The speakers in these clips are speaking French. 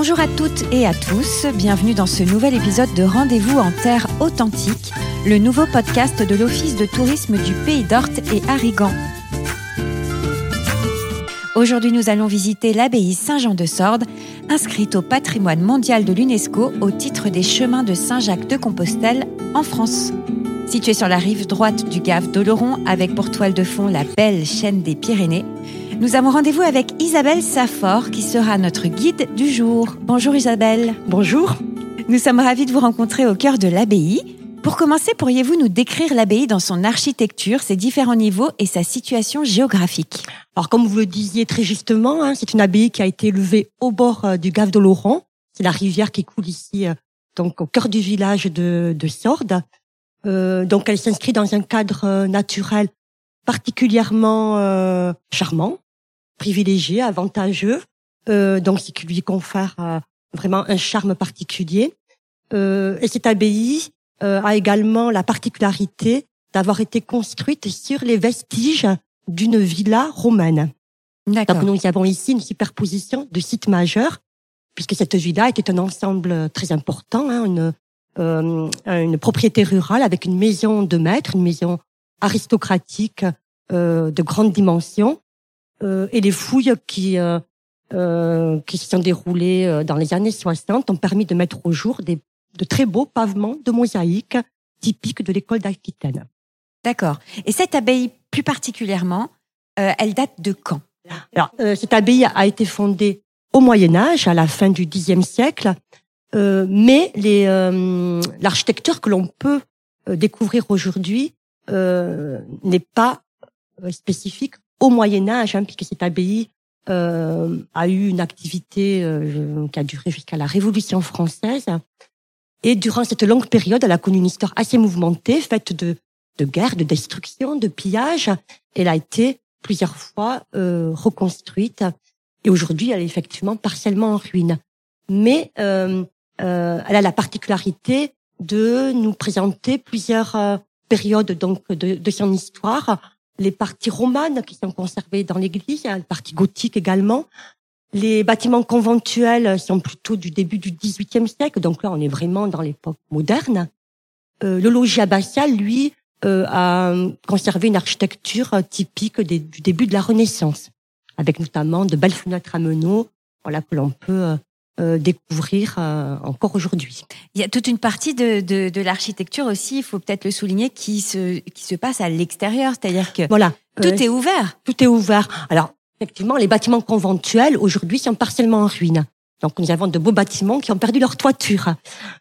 Bonjour à toutes et à tous, bienvenue dans ce nouvel épisode de Rendez-vous en Terre Authentique, le nouveau podcast de l'Office de tourisme du Pays d'Orte et Arrigan. Aujourd'hui, nous allons visiter l'abbaye Saint-Jean de Sordes, inscrite au patrimoine mondial de l'UNESCO au titre des chemins de Saint-Jacques de Compostelle en France. Située sur la rive droite du Gave d'Oloron, avec pour toile de fond la belle chaîne des Pyrénées, nous avons rendez-vous avec Isabelle Saffort, qui sera notre guide du jour. Bonjour Isabelle. Bonjour. Nous sommes ravis de vous rencontrer au cœur de l'abbaye. Pour commencer, pourriez-vous nous décrire l'abbaye dans son architecture, ses différents niveaux et sa situation géographique? Alors, comme vous le disiez très justement, hein, c'est une abbaye qui a été élevée au bord euh, du Gave d'Oloron. C'est la rivière qui coule ici, euh, donc au cœur du village de, de Sordes. Euh, donc, elle s'inscrit dans un cadre euh, naturel particulièrement euh, charmant, privilégié, avantageux. Euh, donc, ce qui lui confère euh, vraiment un charme particulier. Euh, et cette abbaye euh, a également la particularité d'avoir été construite sur les vestiges d'une villa romaine. Donc nous avons ici une superposition de sites majeurs, puisque cette villa était un ensemble très important, hein, une, euh, une propriété rurale avec une maison de maître, une maison aristocratique euh, de grande dimension, et les fouilles qui euh, euh, qui se sont déroulées euh, dans les années 60 ont permis de mettre au jour des, de très beaux pavements de mosaïque typiques de l'école d'Aquitaine. D'accord. Et cette abbaye, plus particulièrement, euh, elle date de quand? Alors, euh, cette abbaye a été fondée au Moyen Âge, à la fin du Xe siècle, euh, mais les, euh, l'architecture que l'on peut euh, découvrir aujourd'hui euh, n'est pas euh, spécifique au Moyen Âge, hein, puisque cette abbaye euh, a eu une activité euh, qui a duré jusqu'à la Révolution française. Et durant cette longue période, elle a connu une histoire assez mouvementée, faite de, de guerres, de destruction, de pillages. Elle a été plusieurs fois euh, reconstruite. Et aujourd'hui, elle est effectivement partiellement en ruine. Mais euh, euh, elle a la particularité de nous présenter plusieurs euh, périodes donc de, de son histoire. Les parties romanes qui sont conservées dans l'église, la partie gothique également. Les bâtiments conventuels sont plutôt du début du XVIIIe siècle, donc là on est vraiment dans l'époque moderne. Euh, le logis abbatial, lui, euh, a conservé une architecture typique du début de la Renaissance, avec notamment de belles fenêtres à meneaux, voilà que l'on peut euh, découvrir euh, encore aujourd'hui. Il y a toute une partie de, de, de l'architecture aussi, il faut peut-être le souligner, qui se, qui se passe à l'extérieur. C'est-à-dire que Voilà, tout Euh, est ouvert. tout est ouvert. Alors effectivement, les bâtiments conventuels aujourd'hui sont partiellement en ruine. Donc nous avons de beaux bâtiments qui ont perdu leur toiture,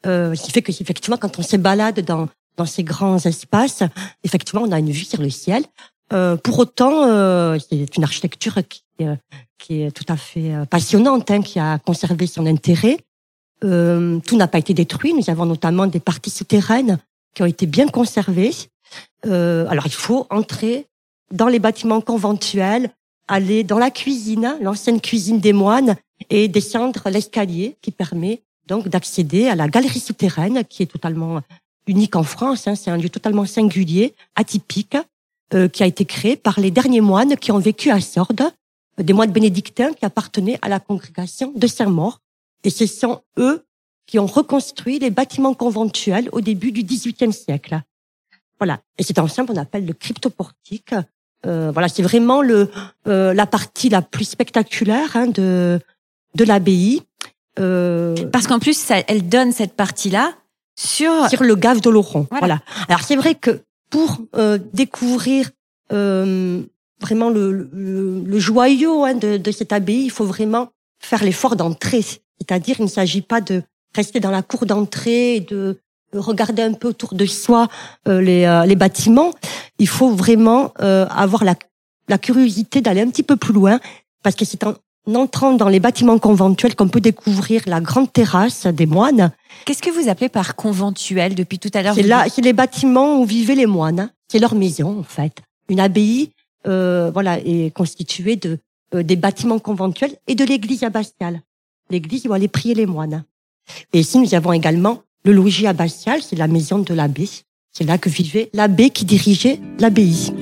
euh, ce qui fait que effectivement quand on se balade dans dans ces grands espaces, effectivement on a une vue sur le ciel. Euh, pour autant, euh, c'est une architecture qui, euh, qui est tout à fait euh, passionnante, hein, qui a conservé son intérêt. Euh, tout n'a pas été détruit. Nous avons notamment des parties souterraines qui ont été bien conservées. Euh, alors il faut entrer dans les bâtiments conventuels, aller dans la cuisine, l'ancienne cuisine des moines, et descendre l'escalier qui permet donc d'accéder à la galerie souterraine, qui est totalement unique en France. hein. C'est un lieu totalement singulier, atypique, euh, qui a été créé par les derniers moines qui ont vécu à Sordes, euh, des moines bénédictins qui appartenaient à la congrégation de Saint-Maur. Et ce sont eux qui ont reconstruit les bâtiments conventuels au début du XVIIIe siècle. Voilà. Et cet ensemble, on appelle le cryptoportique. Euh, voilà, c'est vraiment le euh, la partie la plus spectaculaire hein, de de l'abbaye euh, Parce qu'en plus, ça, elle donne cette partie-là sur... sur le gave d'Oloron. Voilà. Voilà. Alors c'est vrai que pour euh, découvrir euh, vraiment le, le, le joyau hein, de, de cette abbaye, il faut vraiment faire l'effort d'entrer. C'est-à-dire, il ne s'agit pas de rester dans la cour d'entrée et de regarder un peu autour de soi euh, les, euh, les bâtiments. Il faut vraiment euh, avoir la, la curiosité d'aller un petit peu plus loin, parce que c'est en entrant dans les bâtiments conventuels qu'on peut découvrir la grande terrasse des moines. Qu'est-ce que vous appelez par conventuel depuis tout à l'heure? C'est vous là, c'est les bâtiments où vivaient les moines. C'est leur maison en fait. Une abbaye, euh, voilà, est constituée de euh, des bâtiments conventuels et de l'église abbatiale. L'église où allaient prier les moines. Et ici, nous avons également le logis abbatial, c'est la maison de l'abbé. C'est là que vivait l'abbé qui dirigeait l'abbaye.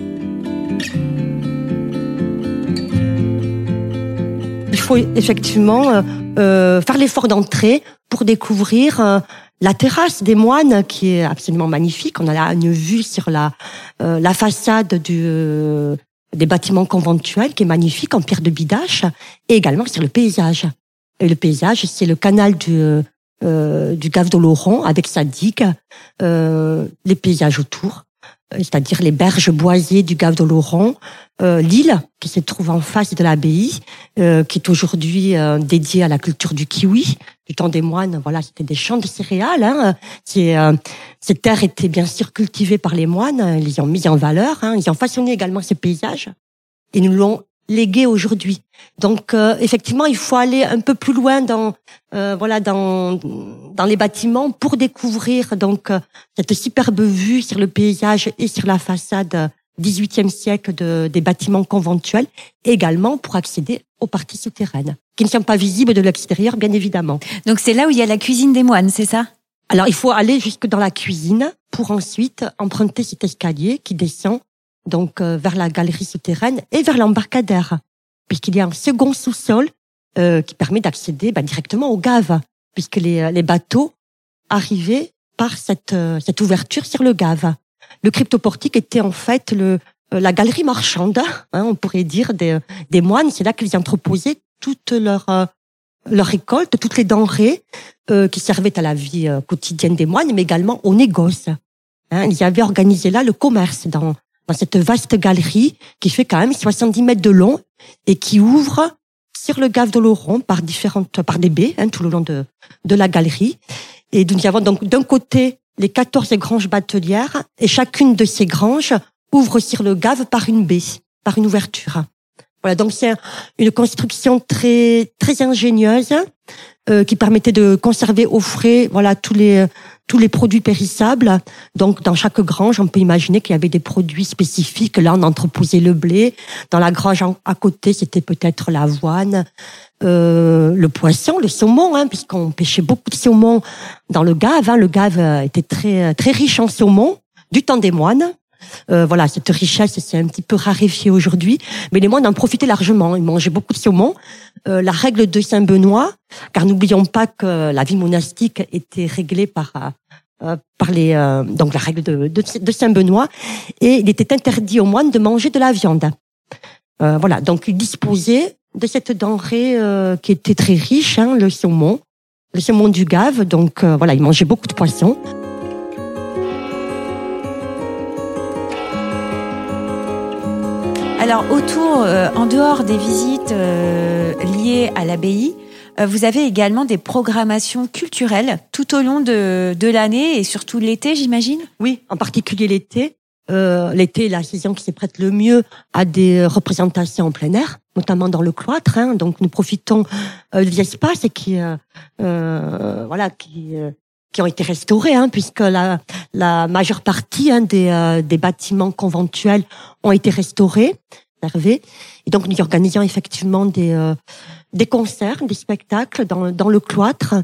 Il faut effectivement euh, euh, faire l'effort d'entrer pour découvrir euh, la terrasse des moines qui est absolument magnifique. On a là une vue sur la euh, la façade du des bâtiments conventuels qui est magnifique en pierre de bidache et également sur le paysage. Et le paysage, c'est le canal du du Gave de Laurent avec sa digue, les paysages autour c'est-à-dire les berges boisées du Gave de Laurent, euh, l'île qui se trouve en face de l'abbaye, euh, qui est aujourd'hui euh, dédiée à la culture du kiwi. Du temps des moines, voilà, c'était des champs de céréales. Hein. ces terres étaient bien sûr cultivées par les moines, ils les ont mis en valeur, hein. ils ont façonné également ces paysages et nous l'ont légué aujourd'hui. Donc euh, effectivement, il faut aller un peu plus loin dans euh, voilà dans dans les bâtiments pour découvrir donc euh, cette superbe vue sur le paysage et sur la façade 18e siècle de, des bâtiments conventuels, également pour accéder aux parties souterraines, qui ne sont pas visibles de l'extérieur, bien évidemment. Donc c'est là où il y a la cuisine des moines, c'est ça? Alors il faut aller jusque dans la cuisine pour ensuite emprunter cet escalier qui descend donc euh, vers la galerie souterraine et vers l'embarcadère, puisqu'il y a un second sous-sol euh, qui permet d'accéder bah, directement aux gaves, puisque les, euh, les bateaux arrivaient par cette, cette ouverture sur le gave. Le cryptoportique était en fait le, la galerie marchande, hein, on pourrait dire, des, des moines. C'est là qu'ils entreposaient toutes leurs leur récolte, toutes les denrées qui servaient à la vie quotidienne des moines, mais également au négoce. Hein, ils avaient organisé là le commerce dans, dans cette vaste galerie qui fait quand même 70 mètres de long et qui ouvre sur le gave de Laurent par différentes, par des baies, hein, tout le long de, de la galerie. Et nous avons donc d'un côté les 14 granges batelières et chacune de ces granges ouvre sur le gave par une baie, par une ouverture. Voilà, donc c'est une construction très très ingénieuse euh, qui permettait de conserver au frais voilà tous les tous les produits périssables. Donc, dans chaque grange, on peut imaginer qu'il y avait des produits spécifiques. Là, on entreposait le blé. Dans la grange à côté, c'était peut-être l'avoine, euh, le poisson, le saumon, hein, puisqu'on pêchait beaucoup de saumon dans le Gave. Hein. Le Gave était très très riche en saumon du temps des moines. Euh, voilà, cette richesse c'est un petit peu raréfié aujourd'hui, mais les moines en profitaient largement. Ils mangeaient beaucoup de saumon. Euh, la règle de Saint Benoît, car n'oublions pas que la vie monastique était réglée par euh, par les donc la règle de, de, Saint Benoît, et il était interdit aux moines de manger de la viande. voilà, donc ils disposaient de cette denrée qui était très riche, hein, le saumon, le saumon du Gave. Donc voilà, ils mangeaient beaucoup de poissons. Alors autour, euh, en dehors des visites euh, liées à l'abbaye, euh, vous avez également des programmations culturelles tout au long de, de l'année et surtout l'été, j'imagine? Oui, en particulier l'été. l'été est la saison qui se prête le mieux à des représentations en plein air, notamment dans le cloître. Hein. donc nous profitons des espaces qui, voilà, qui qui ont été restaurés, hein, puisque la, la majeure partie hein, des, euh, des bâtiments conventuels ont été restaurés, Et donc nous organisons effectivement des, euh, des concerts, des spectacles dans, dans le cloître.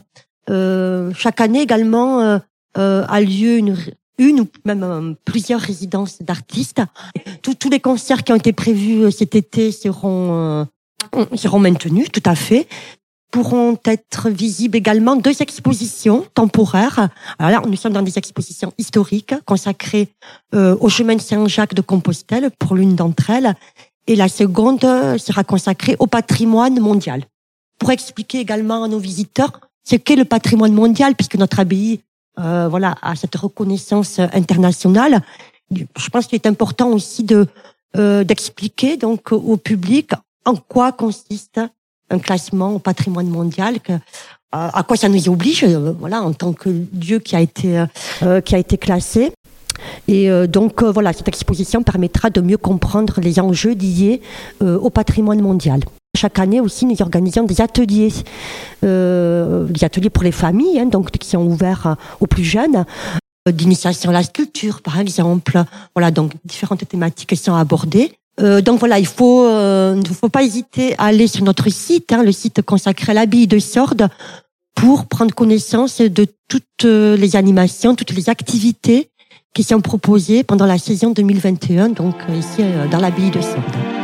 Euh, chaque année également euh, euh a lieu une, une ou même plusieurs résidences d'artistes. Tous, les concerts qui ont été prévus cet été seront seront maintenus, tout à fait pourront être visibles également deux expositions temporaires. Alors là, nous sommes dans des expositions historiques consacrées euh, au chemin de Saint-Jacques de Compostelle pour l'une d'entre elles, et la seconde sera consacrée au patrimoine mondial. Pour expliquer également à nos visiteurs ce qu'est le patrimoine mondial, puisque notre abbaye, euh, voilà, a cette reconnaissance internationale. Je pense qu'il est important aussi de euh, d'expliquer donc au public en quoi consiste un classement au patrimoine mondial. Que, à quoi ça nous oblige, euh, voilà, en tant que lieu qui a été euh, qui a été classé. Et euh, donc voilà, cette exposition permettra de mieux comprendre les enjeux liés au patrimoine mondial. Chaque année aussi, nous organisons des ateliers, des ateliers pour les familles, hein, donc qui sont ouverts aux plus jeunes, d'initiation à la sculpture, par exemple. Voilà, donc différentes thématiques sont abordées. Euh, donc voilà, il faut, euh, ne faut pas hésiter à aller sur notre site, hein, le site consacré à l'habille de Sordes, pour prendre connaissance de toutes les animations, toutes les activités qui sont proposées pendant la saison 2021, donc euh, ici dans l'habille de Sordes.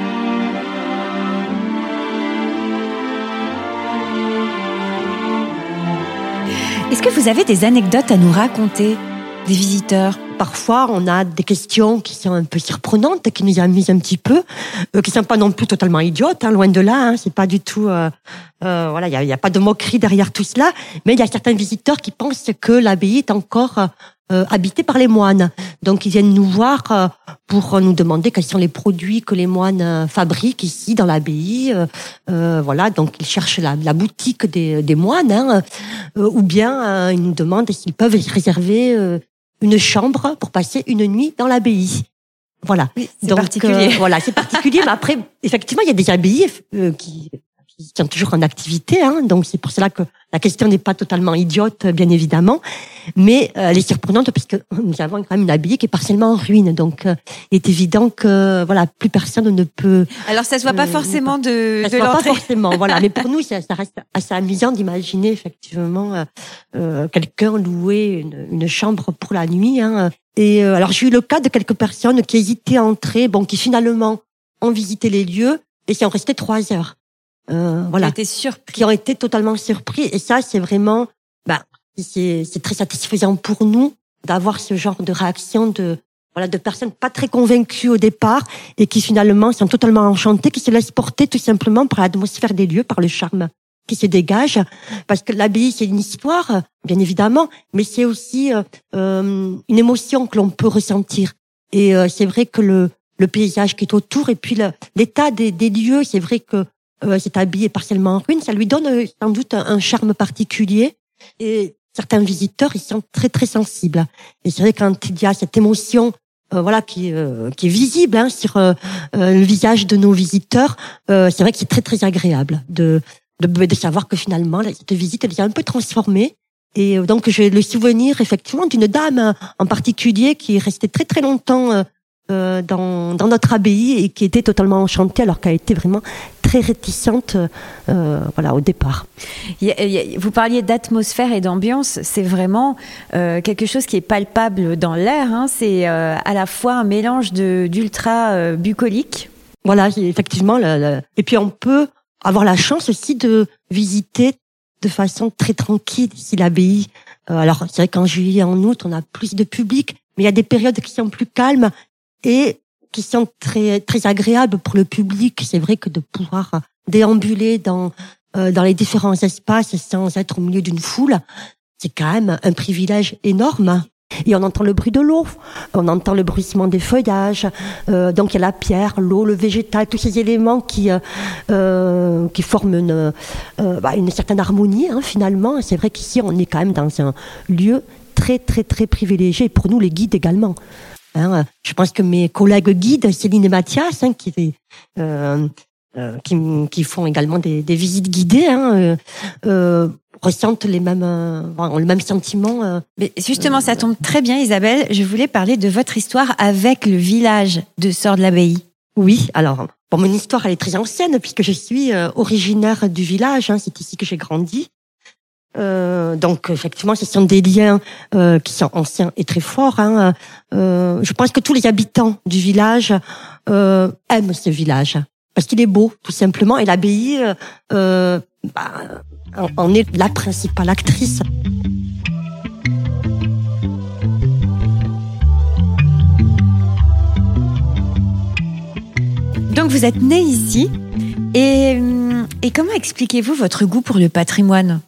Est-ce que vous avez des anecdotes à nous raconter? Des visiteurs? Parfois, on a des questions qui sont un peu surprenantes, qui nous amusent un petit peu, euh, qui sont pas non plus totalement idiotes, hein, loin de là. Hein, c'est pas du tout, euh, euh, voilà, il y a, pas de moquerie derrière tout cela. Mais il y a certains visiteurs qui pensent que l'abbaye est encore euh, habitée par les moines. Donc, ils viennent nous voir euh, pour nous demander quels sont les produits que les moines fabriquent ici dans l'abbaye. voilà, donc ils cherchent la, la boutique des, des moines, hein, ou bien ils nous demandent s'ils peuvent réserver une chambre pour passer une nuit dans l'abbaye. Voilà. c'est particulier. Euh, voilà, c'est particulier. mais après, effectivement, il y a des abbayes euh, qui, qui sont toujours en activité. Hein, donc c'est pour cela que la question n'est pas totalement idiote, bien évidemment, mais euh, elle est surprenante parce que nous avons quand même une abbaye qui est partiellement en ruine. Donc il est évident que voilà, plus personne ne peut. Alors ça se voit pas forcément de, ça de se voit pas forcément. voilà, mais pour nous, ça, ça reste assez amusant d'imaginer effectivement euh, quelqu'un louer une, une, chambre pour la nuit. Hein. Et alors j'ai eu le cas de quelques personnes qui hésitaient à entrer, bon, qui finalement ont visité les lieux et qui ont resté trois heures. Euh, voilà, qui, surpris. qui ont été totalement surpris. Et ça, c'est vraiment, bah, c'est très satisfaisant pour nous d'avoir ce genre de réaction de voilà de personnes pas très convaincues au départ et qui finalement sont totalement enchantées, qui se laissent porter tout simplement par l'atmosphère des lieux, par le charme qui se dégage, parce que l'abbaye c'est une histoire, bien évidemment, mais c'est aussi euh, euh une émotion que l'on peut ressentir. Et euh, c'est vrai que le, le paysage qui est autour et puis l'état des, des lieux, c'est vrai que euh, cet habit est partiellement en ruine, ça lui donne euh, sans doute un, charme particulier. Et certains visiteurs, ils sont très très sensibles. Et c'est vrai quand il y a cette émotion, euh, voilà, qui, euh, qui est visible hein, sur le visage de nos visiteurs, c'est vrai que c'est très très agréable de, de, de savoir que finalement cette visite elle est un peu transformée. Et donc j'ai le souvenir effectivement d'une dame en particulier qui est restée très très longtemps euh, dans, dans, notre abbaye et qui était totalement enchantée alors qu'elle était vraiment très réticente euh, voilà, au départ. Vous parliez d'atmosphère et d'ambiance, c'est vraiment euh, quelque chose qui est palpable dans l'air. Hein. C'est euh, à la fois un mélange d'ultra euh, bucolique. Voilà, effectivement. Et puis on peut avoir la chance aussi de visiter de façon très tranquille ici l'abbaye. alors c'est vrai qu'en juillet et en août, on a plus de public, mais il y a des périodes qui sont plus calmes et qui sont très très agréables pour le public. C'est vrai que de pouvoir déambuler dans euh, dans les différents espaces sans être au milieu d'une foule, c'est quand même un privilège énorme. Et on entend le bruit de l'eau, on entend le bruissement des feuillages, euh, donc il y a la pierre, l'eau, le végétal, tous ces éléments qui euh, qui forment une, bah, une certaine harmonie hein, finalement. C'est vrai qu'ici on est quand même dans un lieu très très très privilégié pour nous les guides également. Hein, je pense que mes collègues guides, Céline et Mathias, hein, qui, euh, euh, qui, qui, font également des, des visites guidées, hein, euh, ressentent les mêmes, ont le même sentiment. Mais justement, ça tombe très bien, Isabelle. Je voulais parler de votre histoire avec le village de Sort de l'Abbaye. Oui, alors, bon, mon histoire, elle est très ancienne puisque je suis originaire du village. Hein, c'est ici que j'ai grandi. Euh, donc effectivement, ce sont des liens euh, qui sont anciens et très forts. Hein. Euh, je pense que tous les habitants du village aiment ce village parce qu'il est beau, tout simplement. Et l'abbaye bah, en est la principale actrice. Donc vous êtes né ici. Et, et comment expliquez-vous votre goût pour le patrimoine?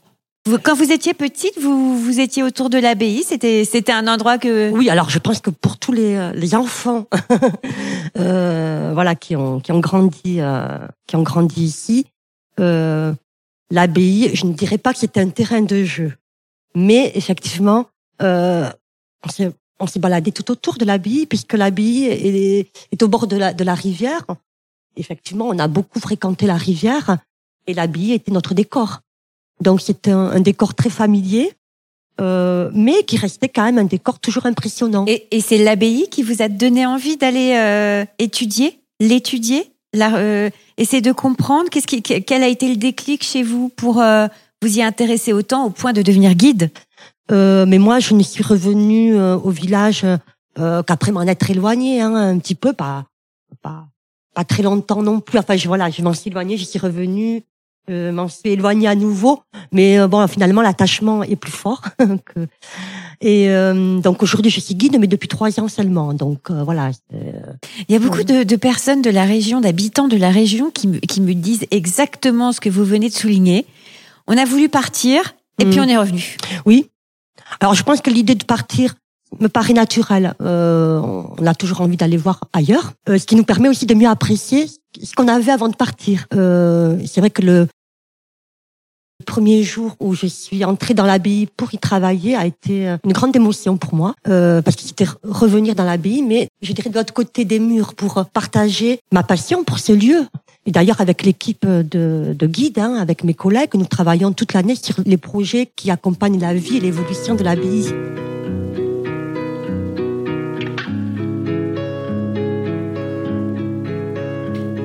Quand vous étiez petite, vous, vous étiez autour de l'abbaye. C'était, c'était un endroit que. Oui, alors je pense que pour tous les, euh, les enfants, euh, voilà, qui ont, qui ont grandi, euh, qui ont grandi ici, euh, l'abbaye, je ne dirais pas que c'était un terrain de jeu, mais effectivement, euh, on s'est, on s'est baladé tout autour de l'abbaye puisque l'abbaye est, est au bord de la, de la rivière. Effectivement, on a beaucoup fréquenté la rivière et l'abbaye était notre décor. Donc c'était un, décor très familier, euh, mais qui restait quand même un décor toujours impressionnant. Et, et c'est l'abbaye qui vous a donné envie d'aller euh, étudier, l'étudier, euh, essayer de comprendre? Qu'est-ce qui, quel a été le déclic chez vous pour euh, vous y intéresser autant au point de devenir guide? Euh, mais moi, je ne suis revenue euh, au village qu'après m'en être éloignée hein, un petit peu, pas, pas, pas très longtemps non plus. Enfin, je, voilà, je m'en suis éloignée, j'y suis revenue je m'en suis éloignée à nouveau, mais bon, finalement, l'attachement est plus fort. que... Et donc aujourd'hui, je suis guide, mais depuis trois ans seulement. Donc voilà. Il y a beaucoup de, de, personnes de la région, d'habitants de la région, qui, qui me disent exactement ce que vous venez de souligner. On a voulu partir, et puis mm. on est revenu. Oui. Alors je pense que l'idée de partir me paraît naturelle. Euh, on a toujours envie d'aller voir ailleurs, euh, ce qui nous permet aussi de mieux apprécier ce qu'on avait avant de partir. Euh, c'est vrai que le premier jour où je suis entrée dans l'abbaye pour y travailler a été euh, une grande émotion pour moi, euh, parce que c'était revenir dans l'abbaye, mais je dirais de l'autre côté des murs pour partager ma passion pour ce lieu. Et d'ailleurs, avec l'équipe de, de guides, hein, avec mes collègues, nous travaillons toute l'année sur les projets qui accompagnent la vie et l'évolution de l'abbaye.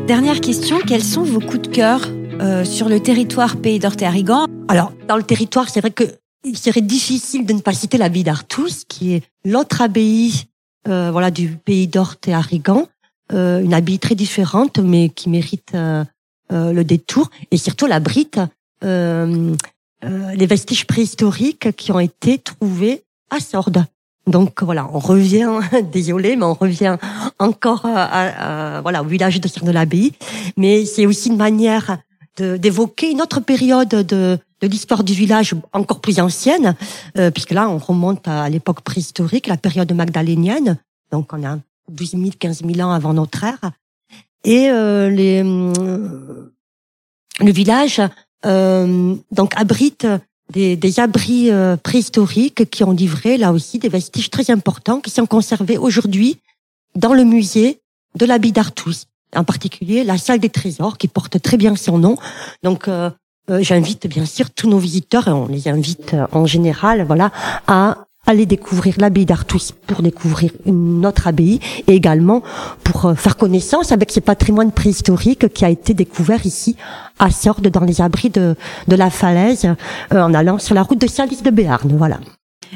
Dernière question, quels sont vos coups de cœur? Euh, sur le territoire Pays d'Orte et Arrigan Alors, dans le territoire, c'est vrai que il serait difficile de ne pas citer l'abbaye d'Artus, qui est l'autre abbaye euh, voilà, du Pays d'Orte et Arrigan, euh, une abbaye très différente, mais qui mérite euh, euh, le détour, et surtout la brite, les vestiges préhistoriques qui ont été trouvés à Sordes. Donc voilà, on revient, désolé, mais on revient encore à, voilà au village de Sire de l'Abbaye. Mais c'est aussi une manière d'évoquer une autre période de, de l'histoire du village encore plus ancienne, euh, puisque là on remonte à l'époque préhistorique, la période magdalénienne. Donc on a 12 000, 15 000 ans avant notre ère. Et euh, les, euh, le village euh, donc abrite des, des abris euh, préhistoriques qui ont livré là aussi des vestiges très importants qui sont conservés aujourd'hui dans le musée de l'abbaye d'Artus. En particulier la salle des trésors qui porte très bien son nom. Donc euh, euh, j'invite bien sûr tous nos visiteurs et on les invite en général voilà à aller découvrir l'abbaye d'Artus pour découvrir une autre abbaye et également pour euh, faire connaissance avec ce patrimoine préhistorique qui a été découvert ici à Sordes dans les abris de, de la falaise euh, en allant sur la route de Saint-Lys de Béarn. Voilà.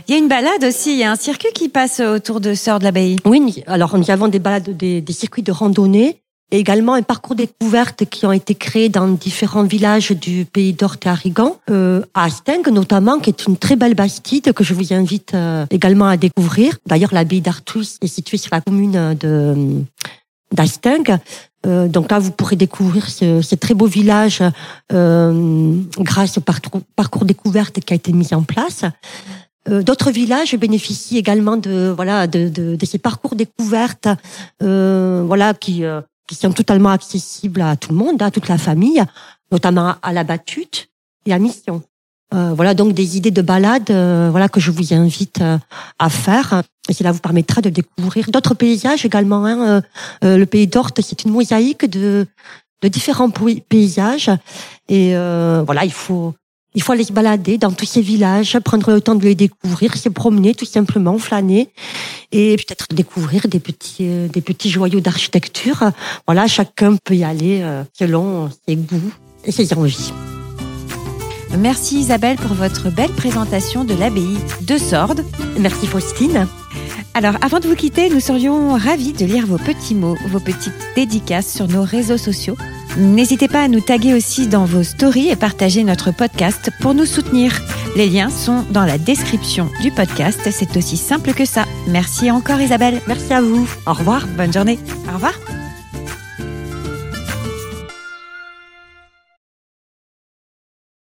Il y a une balade aussi, il y a un circuit qui passe autour de Sordes l'abbaye. Oui, alors nous avons des balades, des, des circuits de randonnée et également un parcours découverte qui ont été créés dans différents villages du pays d'Orte et Arrigan, euh, à Asting notamment, qui est une très belle bastide que je vous invite euh, également à découvrir. D'ailleurs, l'abbaye d'Artus est située sur la commune de d'Asting. Euh, donc là, vous pourrez découvrir ce, ce très beau village euh, grâce au parcours, découverte qui a été mis en place. Euh, d'autres villages bénéficient également de voilà de, de, de ces parcours découvertes, euh, voilà qui qui sont totalement accessibles à tout le monde, à toute la famille, notamment à la battute et à Mission. Euh, voilà donc des idées de balade euh, voilà que je vous invite euh, à faire et cela vous permettra de découvrir d'autres paysages également hein. Euh, le pays d'Orte c'est une mosaïque de de différents paysages et voilà il faut il faut aller se balader dans tous ces villages, prendre le temps de les découvrir, se promener tout simplement, flâner et peut-être découvrir des petits euh, des petits joyaux d'architecture. Voilà, chacun peut y aller euh, selon ses goûts et ses envies. Merci Isabelle pour votre belle présentation de l'abbaye de Sordes. Merci Faustine. Alors, avant de vous quitter, nous serions ravis de lire vos petits mots, vos petites dédicaces sur nos réseaux sociaux. N'hésitez pas à nous taguer aussi dans vos stories et partager notre podcast pour nous soutenir. Les liens sont dans la description du podcast. C'est aussi simple que ça. Merci encore Isabelle. Merci à vous. Au revoir. Bonne journée. Au revoir.